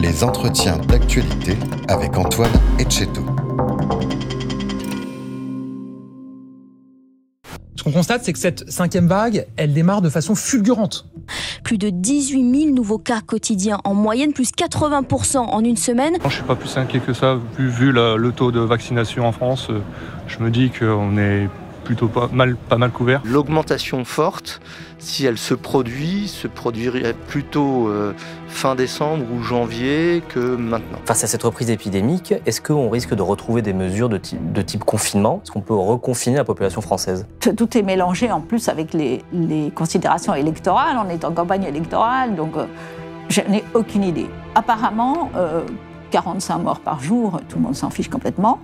les entretiens d'actualité avec Antoine Etcheto. Ce qu'on constate, c'est que cette cinquième vague, elle démarre de façon fulgurante. Plus de 18 000 nouveaux cas quotidiens en moyenne, plus 80% en une semaine. Je ne suis pas plus inquiet que ça, vu, vu le taux de vaccination en France. Je me dis qu'on est plutôt pas mal, pas mal couvert. L'augmentation forte, si elle se produit, se produirait plutôt euh, fin décembre ou janvier que maintenant. Face à cette reprise épidémique, est-ce qu'on risque de retrouver des mesures de type, de type confinement? Est-ce qu'on peut reconfiner la population française? Tout est mélangé en plus avec les, considérations électorales. On est en campagne électorale, donc euh, je n'ai aucune idée. Apparemment, 45 euh, morts par jour, tout le monde s'en fiche complètement.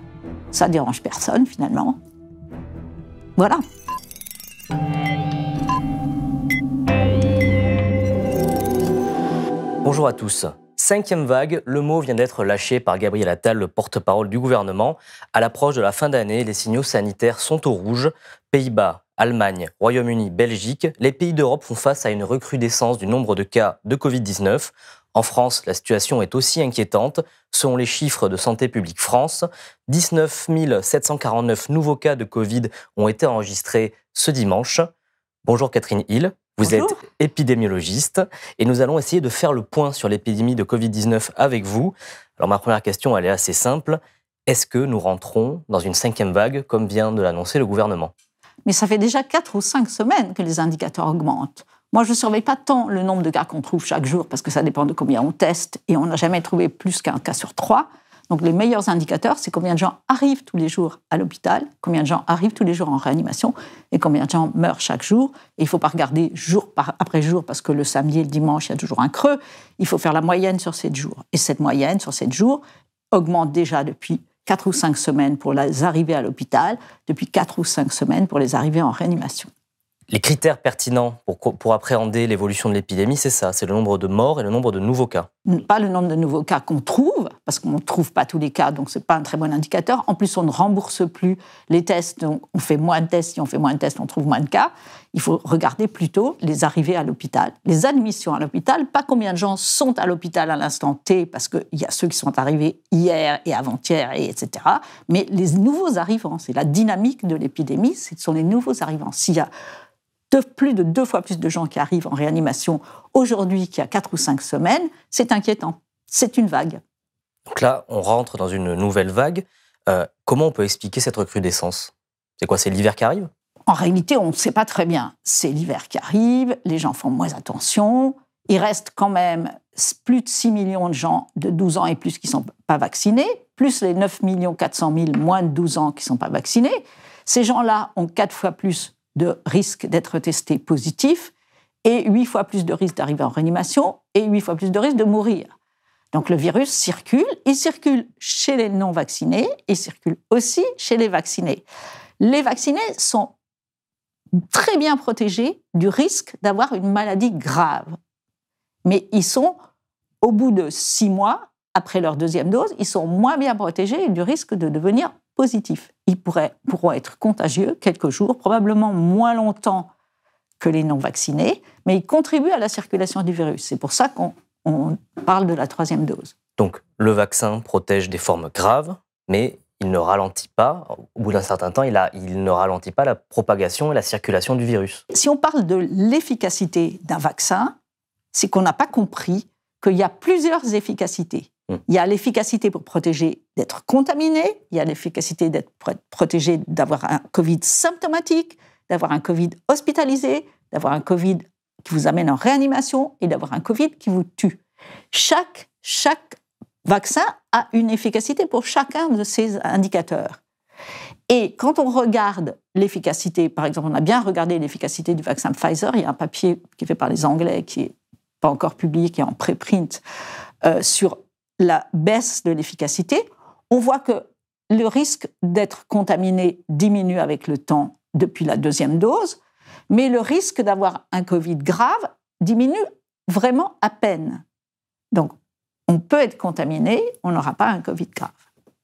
Ça dérange personne finalement. Voilà. Bonjour à tous. Cinquième vague, le mot vient d'être lâché par Gabriel Attal, le porte-parole du gouvernement. À l'approche de la fin d'année, les signaux sanitaires sont au rouge. Pays-Bas, Allemagne, Royaume-Uni, Belgique, les pays d'Europe font face à une recrudescence du nombre de cas de Covid-19. En France, la situation est aussi inquiétante. Selon les chiffres de Santé publique France, 19 749 nouveaux cas de Covid ont été enregistrés ce dimanche. Bonjour Catherine Hill. Vous êtes épidémiologiste et nous allons essayer de faire le point sur l'épidémie de Covid-19 avec vous. Alors ma première question, elle est assez simple. Est-ce que nous rentrons dans une cinquième vague comme vient de l'annoncer le gouvernement? Mais ça fait déjà quatre ou cinq semaines que les indicateurs augmentent. Moi, je ne surveille pas tant le nombre de cas qu'on trouve chaque jour, parce que ça dépend de combien on teste, et on n'a jamais trouvé plus qu'un cas sur trois. Donc les meilleurs indicateurs, c'est combien de gens arrivent tous les jours à l'hôpital, combien de gens arrivent tous les jours en réanimation, et combien de gens meurent chaque jour. Et il ne faut pas regarder jour après jour, parce que le samedi et le dimanche, il y a toujours un creux. Il faut faire la moyenne sur sept jours. Et cette moyenne sur sept jours augmente déjà depuis quatre ou cinq semaines pour les arrivées à l'hôpital, depuis quatre ou cinq semaines pour les arrivées en réanimation. Les critères pertinents pour, appréhender l'évolution de l'épidémie, c'est ça, c'est le nombre de morts et le nombre de nouveaux cas. Pas le nombre de nouveaux cas qu'on trouve, parce qu'on ne trouve pas tous les cas, donc ce n'est pas un très bon indicateur. En plus, on ne rembourse plus les tests, donc on fait moins de tests. Si on fait moins de tests, on trouve moins de cas. Il faut regarder plutôt les arrivées à l'hôpital, les admissions à l'hôpital, pas combien de gens sont à l'hôpital à l'instant T, parce qu'il y a ceux qui sont arrivés hier et avant-hier, et etc. Mais les nouveaux arrivants, c'est la dynamique de l'épidémie, ce sont les nouveaux arrivants. S'il y a plus de deux fois plus de gens qui arrivent en réanimation aujourd'hui qu'il y a quatre ou cinq semaines, c'est inquiétant. C'est une vague. Donc là, on rentre dans une nouvelle vague. Euh, comment on peut expliquer cette recrudescence? C'est quoi? C'est l'hiver qui arrive? En réalité, on ne sait pas très bien. C'est l'hiver qui arrive, les gens font moins attention. Il reste quand même plus de 6 millions de gens de 12 ans et plus qui ne sont pas vaccinés, plus les 9 400 000 moins de 12 ans qui ne sont pas vaccinés. Ces gens-là ont quatre fois plus de risque d'être testé positif et huit fois plus de risque d'arriver en réanimation et huit fois plus de risque de mourir. Donc le virus circule, il circule chez les non-vaccinés, il circule aussi chez les vaccinés. Les vaccinés sont très bien protégés du risque d'avoir une maladie grave. Mais ils sont, au bout de six mois, après leur deuxième dose, ils sont moins bien protégés du risque de devenir positifs. Ils pourraient, pourront être contagieux quelques jours, probablement moins longtemps que les non-vaccinés, mais ils contribuent à la circulation du virus. C'est pour ça qu'on parle de la troisième dose. Donc le vaccin protège des formes graves, mais il ne ralentit pas, au bout d'un certain temps, il, a, il ne ralentit pas la propagation et la circulation du virus. Si on parle de l'efficacité d'un vaccin, c'est qu'on n'a pas compris qu'il y a plusieurs efficacités. Mm. Il y a l'efficacité pour protéger d'être contaminé, il y a l'efficacité d'être protégé d'avoir un Covid symptomatique, d'avoir un Covid hospitalisé, d'avoir un Covid qui vous amène en réanimation et d'avoir un Covid qui vous tue. Chaque, chaque vaccin a une efficacité pour chacun de ces indicateurs. Et quand on regarde l'efficacité, par exemple, on a bien regardé l'efficacité du vaccin Pfizer, il y a un papier qui est fait par les Anglais, qui n'est pas encore publié, qui est en préprint, euh, sur la baisse de l'efficacité, On voit que le risque d'être contaminé diminue avec le temps depuis la deuxième dose, mais le risque d'avoir un Covid grave diminue vraiment à peine. Donc, on peut être contaminé, on n'aura pas un Covid grave.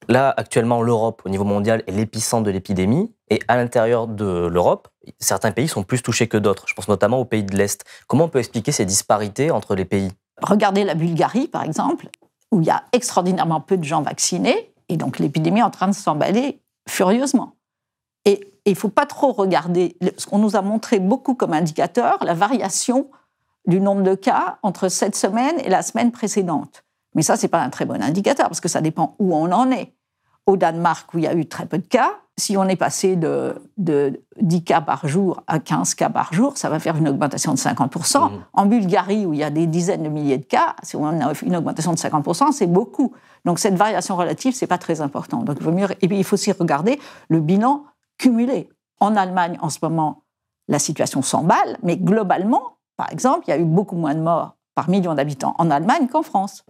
Là, actuellement, l'Europe, au niveau mondial, est l'épicentre de l'épidémie. Et à l'intérieur de l'Europe, certains pays sont plus touchés que d'autres. Je pense notamment aux pays de l'Est. Comment on peut expliquer ces disparités entre les pays? Regardez la Bulgarie, par exemple, où il y a extraordinairement peu de gens vaccinés. Et donc, l'épidémie est en train de s'emballer furieusement. Et il ne faut pas trop regarder. Ce qu'on nous a montré beaucoup comme indicateur, la variation du nombre de cas entre cette semaine et la semaine précédente. Mais ça, ce n'est pas un très bon indicateur, parce que ça dépend où on en est. Au Danemark, où il y a eu très peu de cas, si on est passé de, 10 cas par jour à 15 cas par jour, ça va faire une augmentation de 50%. Mmh. En Bulgarie, où il y a des dizaines de milliers de cas, si on a une augmentation de 50%, c'est beaucoup. Donc cette variation relative, ce n'est pas très important. Donc, il vaut mieux... Et puis il faut aussi regarder le bilan cumulé. En Allemagne, en ce moment, la situation s'emballe, mais globalement, par exemple, il y a eu beaucoup moins de morts par million d'habitants en Allemagne qu'en France.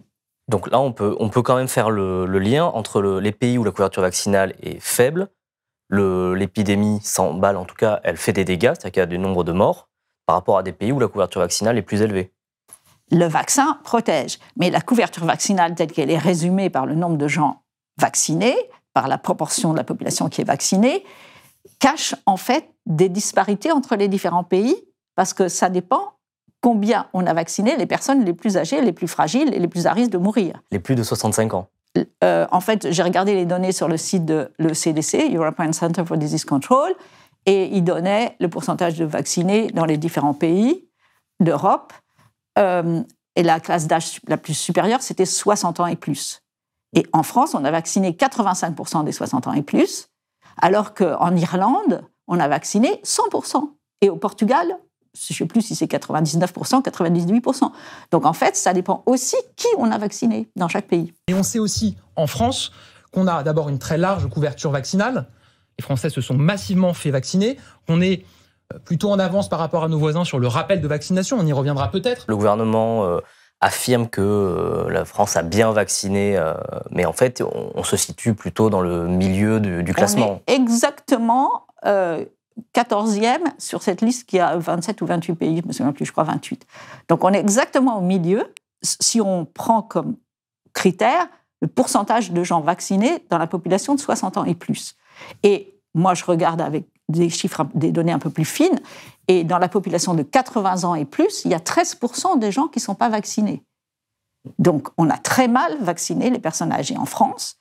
Donc là, on peut, on peut quand même faire le, lien entre les pays où la couverture vaccinale est faible, l'épidémie s'emballe, en tout cas, elle fait des dégâts, c'est-à-dire qu'il y a des nombres de morts, par rapport à des pays où la couverture vaccinale est plus élevée. Le vaccin protège, mais la couverture vaccinale telle qu'elle est résumée par le nombre de gens vaccinés, par la proportion de la population qui est vaccinée, cache en fait des disparités entre les différents pays, parce que ça dépend combien on a vacciné les personnes les plus âgées, les plus fragiles et les plus à risque de mourir. Les plus de 65 ans. Euh, en fait, j'ai regardé les données sur le site de le CDC, European Center for Disease Control, et il donnait le pourcentage de vaccinés dans les différents pays d'Europe. Euh, et la classe d'âge la plus supérieure, c'était 60 ans et plus. Et en France, on a vacciné 85% des 60 ans et plus, alors qu'en Irlande, on a vacciné 100%. Et au Portugal, je ne sais plus si c'est 99%, 98%. Donc en fait, ça dépend aussi qui on a vacciné dans chaque pays. Et on sait aussi en France qu'on a d'abord une très large couverture vaccinale. Les Français se sont massivement fait vacciner. On est euh, plutôt en avance par rapport à nos voisins sur le rappel de vaccination. On y reviendra peut-être. Le gouvernement euh, affirme que euh, la France a bien vacciné, mais en fait, on, se situe plutôt dans le milieu du, classement. exactement 14e sur cette liste qui a 27 ou 28 pays, je ne me souviens plus, je crois 28. Donc on est exactement au milieu si on prend comme critère le pourcentage de gens vaccinés dans la population de 60 ans et plus. Et moi, je regarde avec des chiffres, des données un peu plus fines, et dans la population de 80 ans et plus, il y a 13% des gens qui ne sont pas vaccinés. Donc on a très mal vacciné les personnes âgées en France.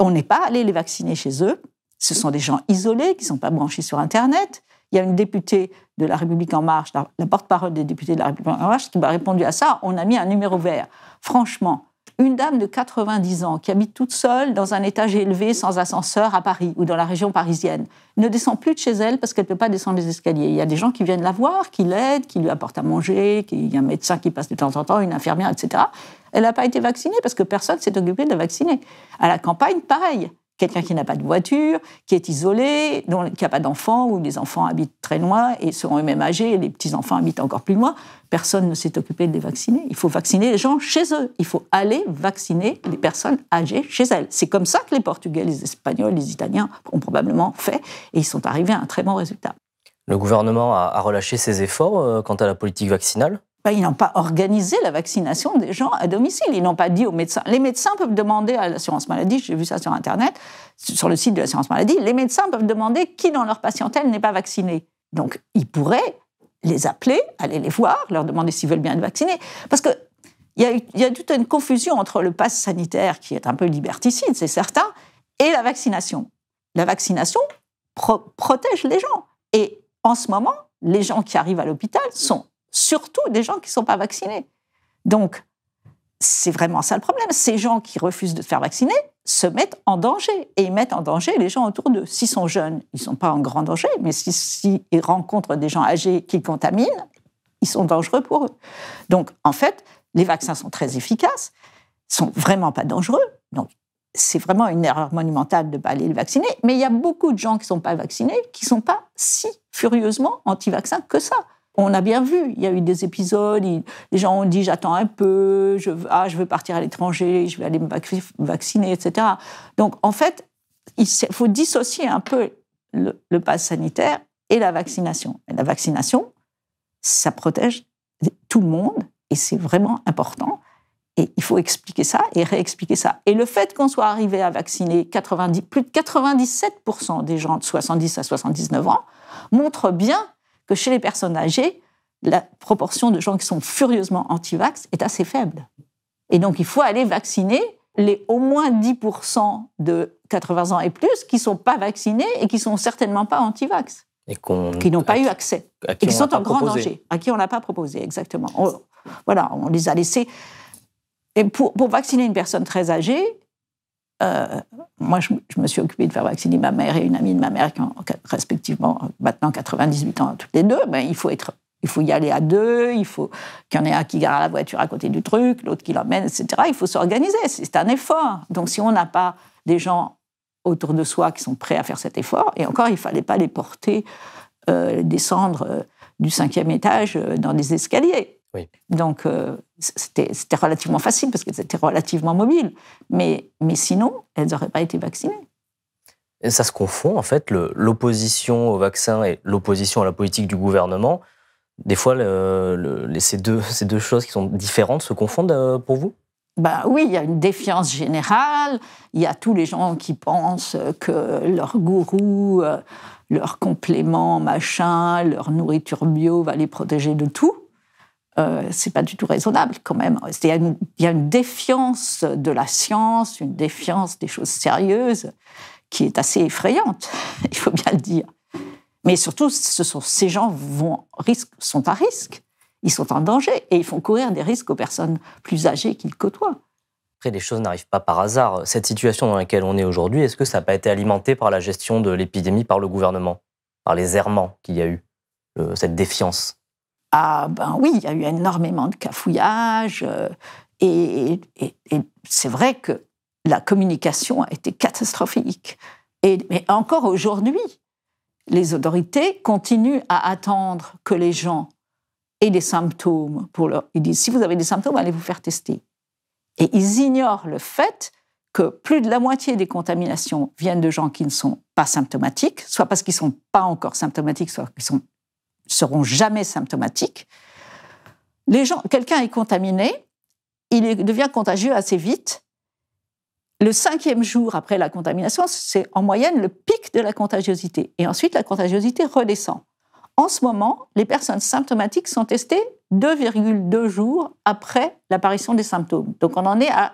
On n'est pas allé les vacciner chez eux ce sont des gens isolés qui ne sont pas branchés sur Internet. Il y a une députée de La République En Marche, la porte-parole des députés de La République En Marche, qui m'a répondu à ça. On a mis un numéro vert. Franchement, une dame de 90 ans qui habite toute seule dans un étage élevé sans ascenseur à Paris ou dans la région parisienne ne descend plus de chez elle parce qu'elle ne peut pas descendre les escaliers. Il y a des gens qui viennent la voir, qui l'aident, qui lui apportent à manger, il y a un médecin qui passe de temps en temps, une infirmière, etc. Elle n'a pas été vaccinée parce que personne s'est occupé de la vacciner. À la campagne, pareil quelqu'un qui n'a pas de voiture, qui est isolé, qui n'a pas d'enfants, ou les enfants habitent très loin et seront eux-mêmes âgés, et les petits-enfants habitent encore plus loin, personne ne s'est occupé de les vacciner. Il faut vacciner les gens chez eux. Il faut aller vacciner les personnes âgées chez elles. C'est comme ça que les Portugais, les Espagnols, les Italiens ont probablement fait, et ils sont arrivés à un très bon résultat. Le gouvernement a relâché ses efforts euh, quant à la politique vaccinale? Ben, ils n'ont pas organisé la vaccination des gens à domicile. Ils n'ont pas dit aux médecins. Les médecins peuvent demander à l'assurance maladie, j'ai vu ça sur Internet, sur le site de l'assurance maladie, les médecins peuvent demander qui dans leur patientèle n'est pas vacciné. Donc, ils pourraient les appeler, aller les voir, leur demander s'ils veulent bien être vaccinés. Parce que il y, a, toute une confusion entre le pass sanitaire, qui est un peu liberticide, c'est certain, et la vaccination. La vaccination protège les gens. Et en ce moment, les gens qui arrivent à l'hôpital sont surtout des gens qui ne sont pas vaccinés. Donc, c'est vraiment ça le problème. Ces gens qui refusent de se faire vacciner se mettent en danger et ils mettent en danger les gens autour d'eux. S'ils sont jeunes, ils ne sont pas en grand danger, mais s'ils rencontrent des gens âgés qui contaminent, ils sont dangereux pour eux. Donc, en fait, les vaccins sont très efficaces, sont vraiment pas dangereux. Donc, c'est vraiment une erreur monumentale de ne pas aller les vacciner. Mais il y a beaucoup de gens qui ne sont pas vaccinés qui ne sont pas si furieusement anti-vaccins que ça. On a bien vu, il y a eu des épisodes, les gens ont dit j'attends un peu, je, ah, je veux partir à l'étranger, je vais aller me vacciner, etc. Donc en fait, il faut dissocier un peu le, le pass sanitaire et la vaccination. la vaccination, ça protège tout le monde et c'est vraiment important. Et il faut expliquer ça et réexpliquer ça. Et le fait qu'on soit arrivé à vacciner 90, plus de 97% des gens de 70 à 79 ans montre bien que chez les personnes âgées, la proportion de gens qui sont furieusement anti-vax est assez faible. Et donc, il faut aller vacciner les au moins 10% de 80 ans et plus qui ne sont pas vaccinés et qui sont certainement pas anti-vax. Et qui n'ont pas eu accès. et qui sont en grand danger. À qui on n'a pas proposé, exactement. voilà, on les a laissés. Et pour, pour vacciner une personne très âgée, euh, moi, je, me suis occupée de faire vacciner ma mère et une amie de ma mère, qui ont respectivement maintenant 98 ans toutes les deux. Ben, il faut y aller à deux. Il faut qu'il y en ait un qui gare la voiture à côté du truc, l'autre qui l'emmène, etc. Il faut s'organiser. C'est un effort. Donc, si on n'a pas des gens autour de soi qui sont prêts à faire cet effort, et encore, il ne fallait pas les porter, euh, descendre euh, du cinquième étage dans des escaliers. Donc, euh, c'était relativement facile parce qu'elles étaient relativement mobiles. Mais, mais sinon, elles n'auraient pas été vaccinées. Et ça se confond, en fait, l'opposition au vaccin et l'opposition à la politique du gouvernement. Des fois, ces, deux, ces deux choses qui sont différentes se confondent euh, pour vous? Ben oui, il y a une défiance générale. Il y a tous les gens qui pensent que leur gourou, euh, leur complément machin, leur nourriture bio va les protéger de tout euh, c'est pas du tout raisonnable quand même. Il y, a une, défiance de la science, une défiance des choses sérieuses qui est assez effrayante, il faut bien le dire. Mais surtout, ce sont, ces gens vont, sont à risque, ils sont en danger et ils font courir des risques aux personnes plus âgées qu'ils côtoient. Après, les choses n'arrivent pas par hasard. Cette situation dans laquelle on est aujourd'hui, est-ce que ça n'a pas été alimenté par la gestion de l'épidémie par le gouvernement, par les errements qu'il y a eu, cette défiance? Ah ben oui, il y a eu énormément de cafouillages. Euh, et, c'est vrai que la communication a été catastrophique. Mais encore aujourd'hui, les autorités continuent à attendre que les gens aient des symptômes. Pour leur... Ils disent, si vous avez des symptômes, allez vous faire tester. Et ils ignorent le fait que plus de la moitié des contaminations viennent de gens qui ne sont pas symptomatiques, soit parce qu'ils ne sont pas encore symptomatiques, soit qu'ils sont seront jamais symptomatiques. Les gens, quelqu'un est contaminé, il devient contagieux assez vite. Le cinquième jour après la contamination, c'est en moyenne le pic de la contagiosité. Et ensuite, la contagiosité redescend. En ce moment, les personnes symptomatiques sont testées 2,2 jours après l'apparition des symptômes. Donc on en est à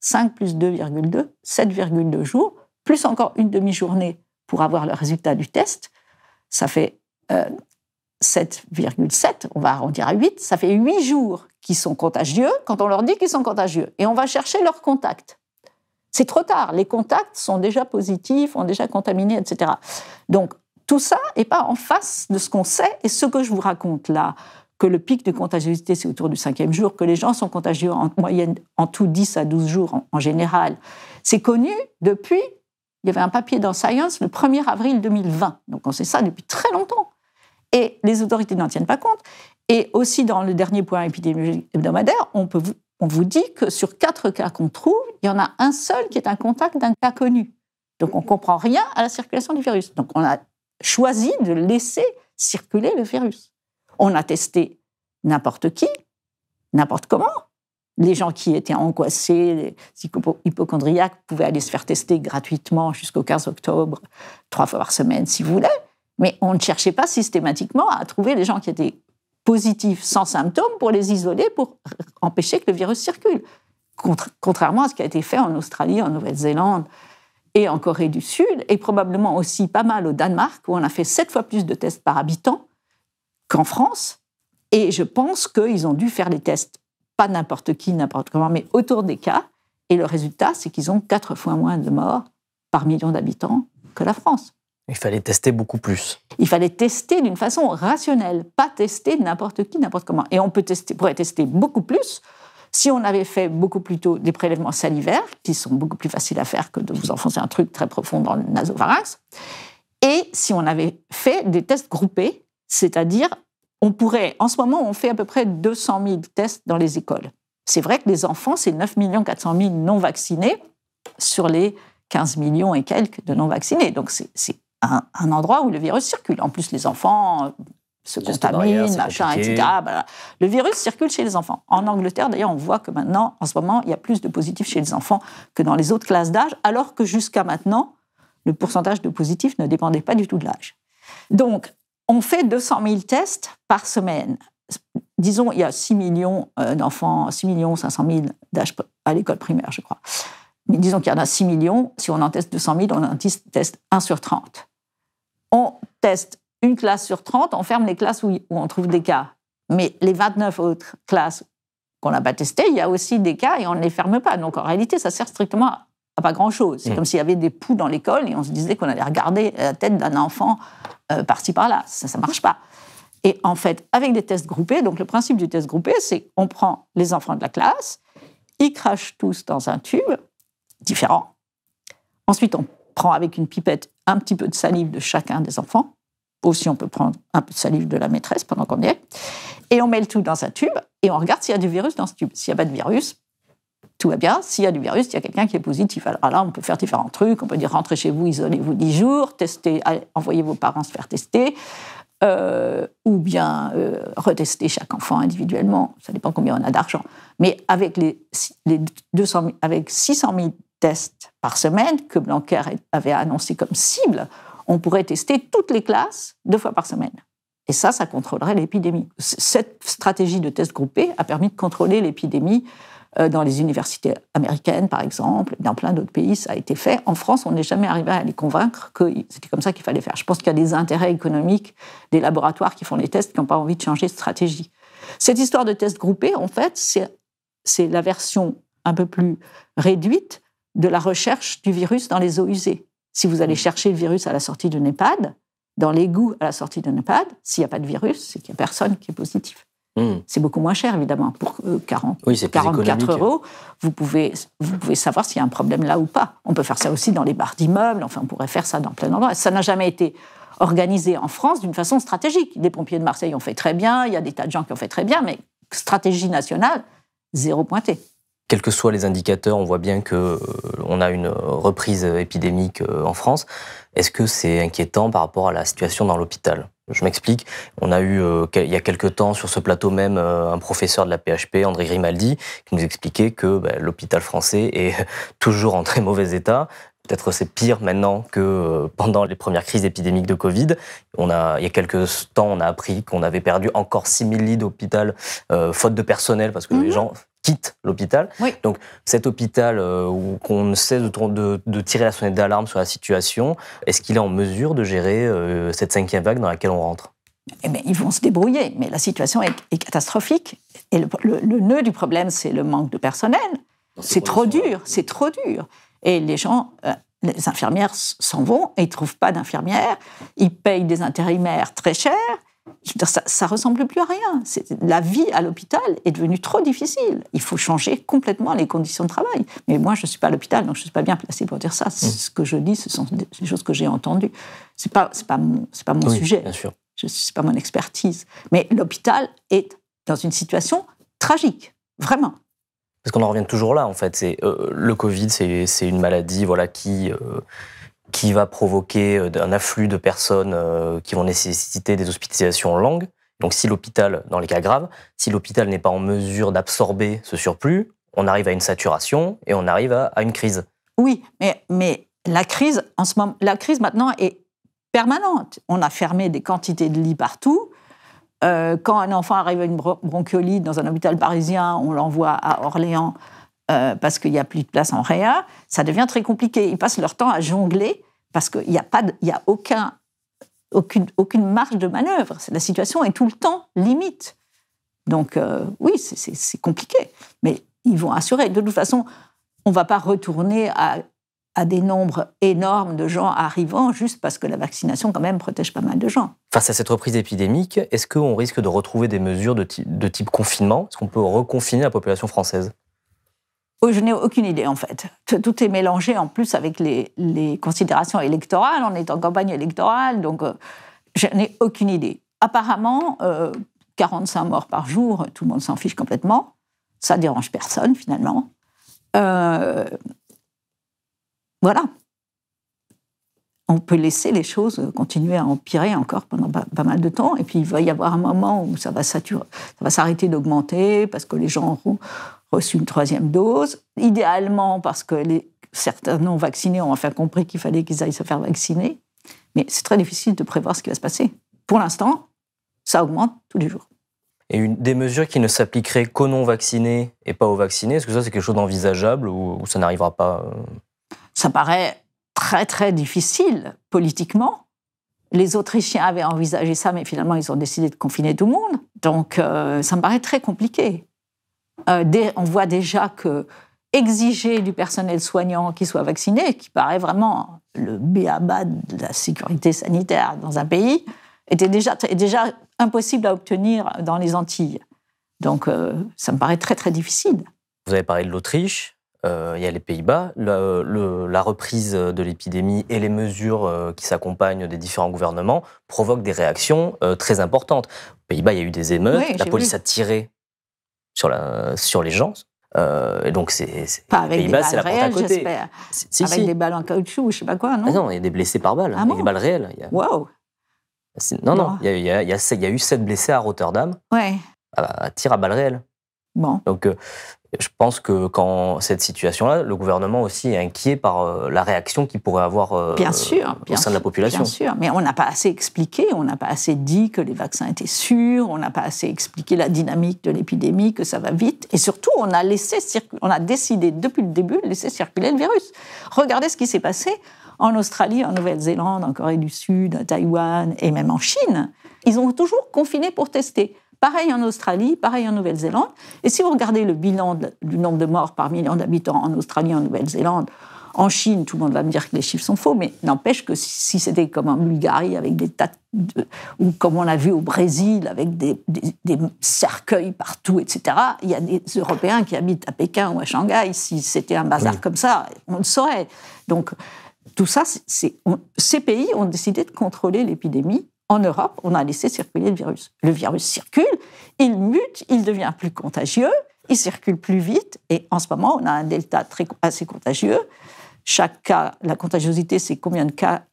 5 plus 2,2, 7,2 jours, plus encore une demi-journée pour avoir le résultat du test. Ça fait euh, 7,7, on va arrondir à 8, ça fait 8 jours qu'ils sont contagieux quand on leur dit qu'ils sont contagieux. Et on va chercher leurs contacts. C'est trop tard, les contacts sont déjà positifs, ont déjà contaminé, etc. Donc tout ça n'est pas en face de ce qu'on sait et ce que je vous raconte là, que le pic de contagiosité c'est autour du cinquième jour, que les gens sont contagieux en moyenne en tout 10 à 12 jours en, en général. C'est connu depuis, il y avait un papier dans Science le 1er avril 2020, donc on sait ça depuis très longtemps. Et les autorités n'en tiennent pas compte. Et aussi, dans le dernier point épidémiologique hebdomadaire, on, vous, vous dit que sur quatre cas qu'on trouve, il y en a un seul qui est un contact d'un cas connu. Donc on ne comprend rien à la circulation du virus. Donc on a choisi de laisser circuler le virus. On a testé n'importe qui, n'importe comment. Les gens qui étaient angoissés, les hypochondriaques, pouvaient aller se faire tester gratuitement jusqu'au 15 octobre, trois fois par semaine si vous voulez. Mais on ne cherchait pas systématiquement à trouver les gens qui étaient positifs sans symptômes pour les isoler, pour empêcher que le virus circule. contrairement à ce qui a été fait en Australie, en Nouvelle-Zélande et en Corée du Sud, et probablement aussi pas mal au Danemark, où on a fait sept fois plus de tests par habitant qu'en France. Et je pense qu'ils ont dû faire les tests, pas n'importe qui, n'importe comment, mais autour des cas. Et le résultat, c'est qu'ils ont quatre fois moins de morts par million d'habitants que la France. Il fallait tester beaucoup plus. Il fallait tester d'une façon rationnelle, pas tester n'importe qui, n'importe comment. Et on peut tester, pourrait tester beaucoup plus si on avait fait beaucoup plus tôt des prélèvements salivaires, qui sont beaucoup plus faciles à faire que de vous enfoncer un truc très profond dans le nasopharynx, et si on avait fait des tests groupés, c'est-à-dire on pourrait, en ce moment, on fait à peu près 200 000 tests dans les écoles. C'est vrai que les enfants, c'est 9 400 000 non vaccinés sur les 15 millions et quelques de non vaccinés. Donc c'est un, un, endroit où le virus circule. En plus, les enfants se contaminent, machin, etc. Le virus circule chez les enfants. En Angleterre, d'ailleurs, on voit que maintenant, en ce moment, il y a plus de positifs chez les enfants que dans les autres classes d'âge, alors que jusqu'à maintenant, le pourcentage de positifs ne dépendait pas du tout de l'âge. Donc, on fait 200 000 tests par semaine. Disons, il y a 6 millions euh, d'enfants, 6 millions 500 000 d'âge à l'école primaire, je crois. Mais disons qu'il y en a 6 millions. Si on en teste 200 000, on en teste 1 sur 30. On teste une classe sur 30, on ferme les classes où, on trouve des cas. Mais les 29 autres classes qu'on n'a pas testées, il y a aussi des cas et on ne les ferme pas. Donc en réalité, ça sert strictement à pas grand-chose. C'est mmh. comme s'il y avait des poux dans l'école et on se disait qu'on allait regarder la tête d'un enfant euh, par-ci par-là. Ça ne marche pas. Et en fait, avec des tests groupés, donc le principe du test groupé, c'est qu'on prend les enfants de la classe, ils crachent tous dans un tube différent. Ensuite, on prend avec une pipette un petit peu de salive de chacun des enfants. Aussi, on peut prendre un peu de salive de la maîtresse pendant qu'on y est. Et on met le tout dans un tube et on regarde s'il y a du virus dans ce tube. S'il n'y a pas de virus, tout va bien. S'il y a du virus, il y a quelqu'un qui est positif. Alors là, on peut faire différents trucs. On peut dire rentrez chez vous, isolez-vous 10 jours, testez, envoyez vos parents se faire tester. Euh, ou bien euh, retester chaque enfant individuellement. Ça dépend combien on a d'argent. Mais avec, les, les 200 avec 600 000 tests par semaine que Blanquer avait annoncé comme cible, on pourrait tester toutes les classes deux fois par semaine. Et ça, ça contrôlerait l'épidémie. Cette stratégie de tests groupés a permis de contrôler l'épidémie euh, dans les universités américaines, par exemple, dans plein d'autres pays, ça a été fait. En France, on n'est jamais arrivé à les convaincre que c'était comme ça qu'il fallait faire. Je pense qu'il y a des intérêts économiques des laboratoires qui font les tests qui n'ont pas envie de changer de stratégie. Cette histoire de tests groupés, en fait, c'est la version un peu plus réduite de la recherche du virus dans les eaux usées. Si vous allez chercher le virus à la sortie d'un EHPAD, dans l'égout à la sortie d'un EHPAD, s'il n'y a pas de virus, c'est qu'il n'y a personne qui est positif. Hmm. C'est beaucoup moins cher, évidemment. Pour 40, euh, oui, 44 euros, vous pouvez, vous pouvez savoir s'il y a un problème là ou pas. On peut faire ça aussi dans les bars d'immeubles, enfin, on pourrait faire ça dans plein d'endroits. Ça n'a jamais été organisé en France d'une façon stratégique. Les pompiers de Marseille ont fait très bien, il y a des tas de gens qui ont fait très bien, mais stratégie nationale, zéro pointé quels que soient les indicateurs, on voit bien que euh, on a une reprise épidémique euh, en France. Est-ce que c'est inquiétant par rapport à la situation dans l'hôpital? Je m'explique. On a eu euh, il y a quelques temps sur ce plateau même un professeur de la PHP, André Grimaldi, qui nous expliquait que ben, l'hôpital français est toujours en très mauvais état. Peut-être c'est pire maintenant que pendant les premières crises épidémiques de Covid. On a, il y a quelques temps, on a appris qu'on avait perdu encore 6000 lits d'hôpital faute de personnel parce que les mhm. gens quitte l'hôpital. Donc cet hôpital euh, où qu'on ne cesse de, de, tirer la sonnette d'alarme sur la situation, est-ce qu'il est en mesure de gérer euh, cette cinquième vague dans laquelle on rentre? Eh bien, ils vont se débrouiller, mais la situation est, catastrophique. Et le, nœud du problème, c'est le manque de personnel. C'est trop dur, c'est trop dur. Et les gens, euh, les infirmières s'en vont et ils ne trouvent pas d'infirmières. Ils payent des intérimaires très chers ça, ça ressemble plus à rien. La vie à l'hôpital est devenue trop difficile. Il faut changer complètement les conditions de travail. Mais moi, je ne suis pas à l'hôpital, donc je ne suis pas bien placée pour dire ça. Mmh. Ce que je dis, ce sont des choses que j'ai entendues. Ce n'est pas, pas mon, pas mon sujet. Bien sûr. Ce n'est pas mon expertise. Mais l'hôpital est dans une situation tragique, vraiment. Parce qu'on en revient toujours là, en fait. C'est euh, le Covid, c'est une maladie, voilà, qui euh, qui va provoquer euh, un afflux de personnes euh, qui vont nécessiter des hospitalisations longues. Donc si l'hôpital, dans les cas graves, si l'hôpital n'est pas en mesure d'absorber ce surplus, on arrive à une saturation et on arrive à, une crise. Oui, mais, mais la crise, en ce moment, la crise maintenant est permanente. On a fermé des quantités de lits partout. Euh, quand un enfant arrive à une bronchiolite dans un hôpital parisien, on l'envoie à Orléans euh, parce qu'il n'y a plus de place en réa, ça devient très compliqué. Ils passent leur temps à jongler parce qu'il n'y a, a aucun, aucune, aucune marge de manœuvre. La situation est tout le temps limite. Donc euh, oui, c'est compliqué. Mais ils vont assurer. De toute façon, on ne va pas retourner à, des nombres énormes de gens arrivant juste parce que la vaccination quand même protège pas mal de gens. Face à cette reprise épidémique, est-ce qu'on risque de retrouver des mesures de, type confinement? Est-ce qu'on peut reconfiner la population française? Je n'ai aucune idée, en fait. Tout est mélangé, en plus, avec les, considérations électorales. On est en campagne électorale, donc euh, je n'ai aucune idée. Apparemment, euh, 45 morts par jour, tout le monde s'en fiche complètement. Ça dérange personne finalement. Euh, voilà. On peut laisser les choses continuer à empirer encore pendant pas, mal de temps. Et puis il va y avoir un moment où ça va s'arrêter d'augmenter parce que les gens auront reçu une troisième dose. Idéalement parce que les, certains non vaccinés ont enfin compris qu'il fallait qu'ils aillent se faire vacciner. Mais c'est très difficile de prévoir ce qui va se passer. Pour l'instant, ça augmente tous les jours. Et une, des mesures qui ne s'appliqueraient qu'aux non-vaccinés et pas aux vaccinés, est-ce que ça c'est quelque chose d'envisageable ou, ça n'arrivera pas euh Ça paraît très très difficile politiquement. Les Autrichiens avaient envisagé ça, mais finalement ils ont décidé de confiner tout le monde. Donc euh, ça me paraît très compliqué. Euh, on voit déjà que exiger du personnel soignant qui soit vacciné, qui paraît vraiment le béaba de la sécurité sanitaire dans un pays, était déjà, déjà impossible à obtenir dans les Antilles. Donc euh, ça me paraît très très difficile. Vous avez parlé de l'Autriche, euh, il y a les Pays-Bas. la reprise de l'épidémie et les mesures qui s'accompagnent des différents gouvernements provoquent des réactions très importantes. Aux Pays-Bas, il y a eu des émeutes, la police a tiré sur, la, sur les gens. et donc, c'est. Pas avec des balles réelles, j'espère. avec des balles en caoutchouc, je sais pas quoi, non ah Non, il y a des blessés par balles, ah avec des balles réelles. Waouh non, non, il y, a, eu sept blessés à Rotterdam. Ouais. À, tir à balles réelles. Bon. Donc, euh, je pense que quand cette situation-là, le gouvernement aussi est inquiet par euh, la réaction qu'il pourrait avoir euh, bien sûr, au sein de la population. Bien sûr, mais on n'a pas assez expliqué, on n'a pas assez dit que les vaccins étaient sûrs, on n'a pas assez expliqué la dynamique de l'épidémie, que ça va vite, et surtout on a laissé on a décidé depuis le début de laisser circuler le virus. Regardez ce qui s'est passé en Australie, en Nouvelle-Zélande, en Corée du Sud, à Taïwan et même en Chine, ils ont toujours confiné pour tester. Pareil en Australie, pareil en Nouvelle-Zélande. Et si vous regardez le bilan du nombre de morts par million d'habitants en Australie, en Nouvelle-Zélande, en Chine, tout le monde va me dire que les chiffres sont faux, mais n'empêche que si, c'était comme en Bulgarie, avec des tas de, ou comme on a vu au Brésil, avec des, cercueils partout, etc., il y a des Européens qui habitent à Pékin ou à Shanghai. Si c'était un bazar comme ça, on le saurait. Donc, tout ça, ces pays ont décidé de contrôler l'épidémie. En Europe, on a laissé circuler le virus. Le virus circule, il mute, il devient plus contagieux, il circule plus vite, et en ce moment, on a un delta très, assez contagieux. Chaque cas, la contagiosité, c'est combien de cas,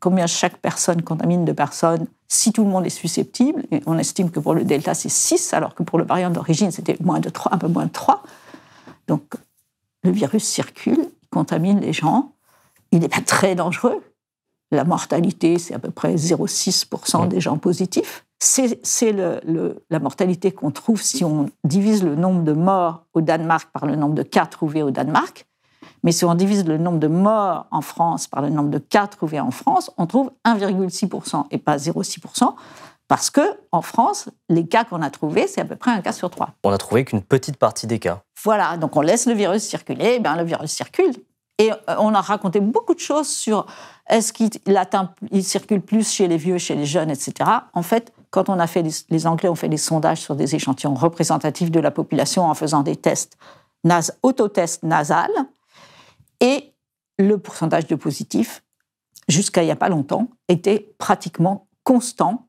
combien chaque personne contamine de personnes si tout le monde est susceptible. On estime que pour le delta, c'est 6, alors que pour le variant d'origine, c'était moins de 3, un peu moins de 3. Donc, le virus circule, il contamine les gens, il n'est pas très dangereux. La mortalité, c'est à peu près 0,6% des gens positifs. C'est la mortalité qu'on trouve si on divise le nombre de morts au Danemark par le nombre de cas trouvés au Danemark. Mais si on divise le nombre de morts en France par le nombre de cas trouvés en France, on trouve 1,6% et pas 0,6%. Parce que en France, les cas qu'on a trouvés, c'est à peu près un cas sur trois. On a trouvé qu'une petite partie des cas. Voilà, donc on laisse le virus circuler, et bien le virus circule. Et euh, on a raconté beaucoup de choses sur est-ce qu'il il circule plus chez les vieux, chez les jeunes, etc. En fait, quand on a fait les, Anglais ont fait des sondages sur des échantillons représentatifs de la population en faisant des tests nas, autotests nasales, et le pourcentage de positifs, jusqu'à il n'y a pas longtemps, était pratiquement constant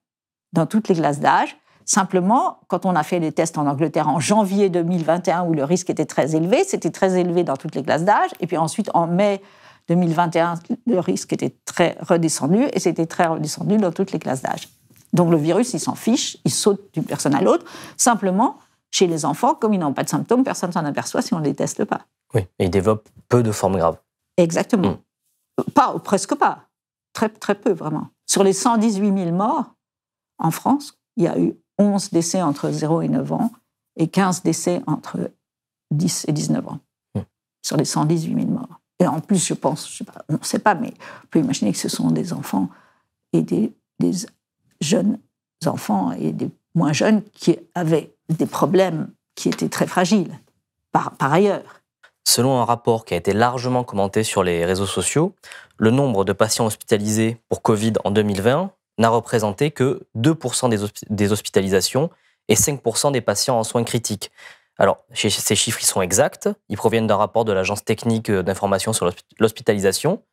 dans toutes les classes d'âge. Simplement, quand on a fait les tests en Angleterre en janvier 2021, où le risque était très élevé, c'était très élevé dans toutes les classes d'âge. Et puis ensuite, en mai 2021, le risque était très redescendu, et c'était très redescendu dans toutes les classes d'âge. Donc le virus, il s'en fiche, il saute d'une personne à l'autre. Simplement, chez les enfants, comme ils n'ont pas de symptômes, personne ne s'en aperçoit si on ne les teste pas. Oui, et ils développent peu de formes graves. Exactement. Hmm. Pas, presque pas. Très, très peu, vraiment. Sur les 118 000 morts en France, il y a eu 11 décès entre 0 et 9 ans et 15 décès entre 10 et 19 ans, hmm. sur les 118 000 morts. Et en plus, je pense, je sais pas, on ne sait pas, mais on peut imaginer que ce sont des enfants et des, jeunes enfants et des moins jeunes qui avaient des problèmes qui étaient très fragiles, par, par ailleurs. Selon un rapport qui a été largement commenté sur les réseaux sociaux, le nombre de patients hospitalisés pour Covid en 2020 n'a représenté que 2% des, hospitalisations et 5% des patients en soins critiques. Alors, ces chiffres ils sont exacts, ils proviennent d'un rapport de l'Agence technique d'information sur l'hospitalisation.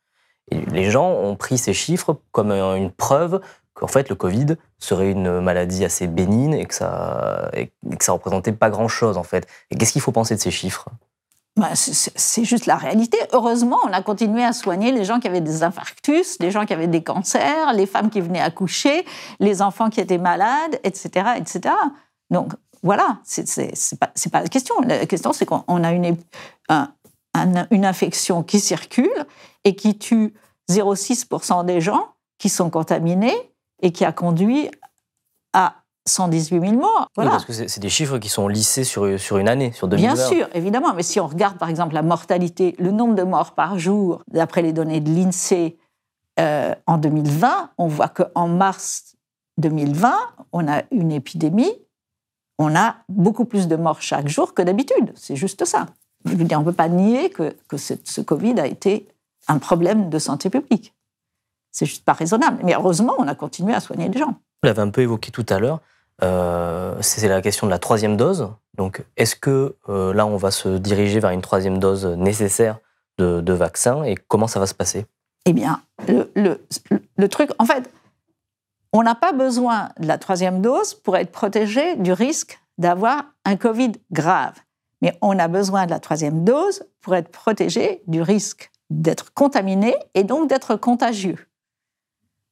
Les gens ont pris ces chiffres comme une preuve qu'en fait le Covid serait une maladie assez bénigne et que ça et que ça représentait pas grand chose en fait. Et qu'est-ce qu'il faut penser de ces chiffres? Bah, c'est juste la réalité. Heureusement, on a continué à soigner les gens qui avaient des infarctus, les gens qui avaient des cancers, les femmes qui venaient accoucher, les enfants qui étaient malades, etc., etc. Donc voilà, c'est pas, pas la question. La question, c'est qu'on a une, une infection qui circule et qui tue 0,6% des gens qui sont contaminés et qui a conduit à 118 000 morts. Voilà. parce que c'est des chiffres qui sont lissés sur, sur une année, sur 2020. Bien sûr, évidemment. Mais si on regarde, par exemple, la mortalité, le nombre de morts par jour, d'après les données de l'INSEE euh, en 2020, on voit qu'en mars 2020, on a une épidémie, on a beaucoup plus de morts chaque jour que d'habitude. C'est juste ça. Je veux dire, on ne peut pas nier que, que ce Covid a été un problème de santé publique. C'est juste pas raisonnable. Mais heureusement, on a continué à soigner les gens. Vous l'avez un peu évoqué tout à l'heure. Euh, c'est la question de la troisième dose. Donc, est-ce que euh, là, on va se diriger vers une troisième dose nécessaire de, vaccin et comment ça va se passer? Eh bien, le, le, truc, en fait, on n'a pas besoin de la troisième dose pour être protégé du risque d'avoir un Covid grave. Mais on a besoin de la troisième dose pour être protégé du risque d'être contaminé et donc d'être contagieux.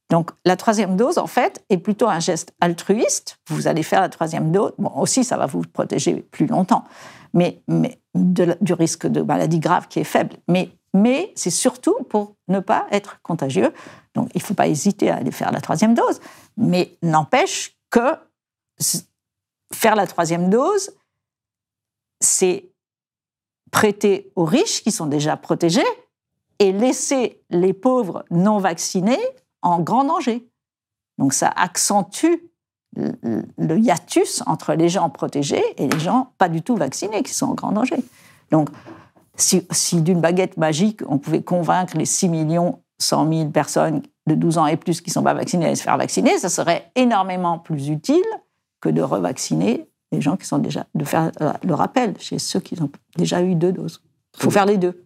Donc la troisième dose, en fait, est plutôt un geste altruiste. Vous allez faire la troisième dose. Bon, aussi, ça va vous protéger plus longtemps, mais, mais du risque de maladie grave qui est faible. Mais, mais c'est surtout pour ne pas être contagieux. Donc il ne faut pas hésiter à aller faire la troisième dose. Mais n'empêche que faire la troisième dose, c'est prêter aux riches qui sont déjà protégés et laisser les pauvres non vaccinés en grand danger. Donc ça accentue le hiatus entre les gens protégés et les gens pas du tout vaccinés qui sont en grand danger. Donc si, d'une baguette magique, on pouvait convaincre les 6 millions 100 000 personnes de 12 ans et plus qui ne sont pas vaccinées à se faire vacciner, ça serait énormément plus utile que de revacciner les gens qui sont déjà, de faire le rappel chez ceux qui ont déjà eu deux doses. Il faut faire les deux.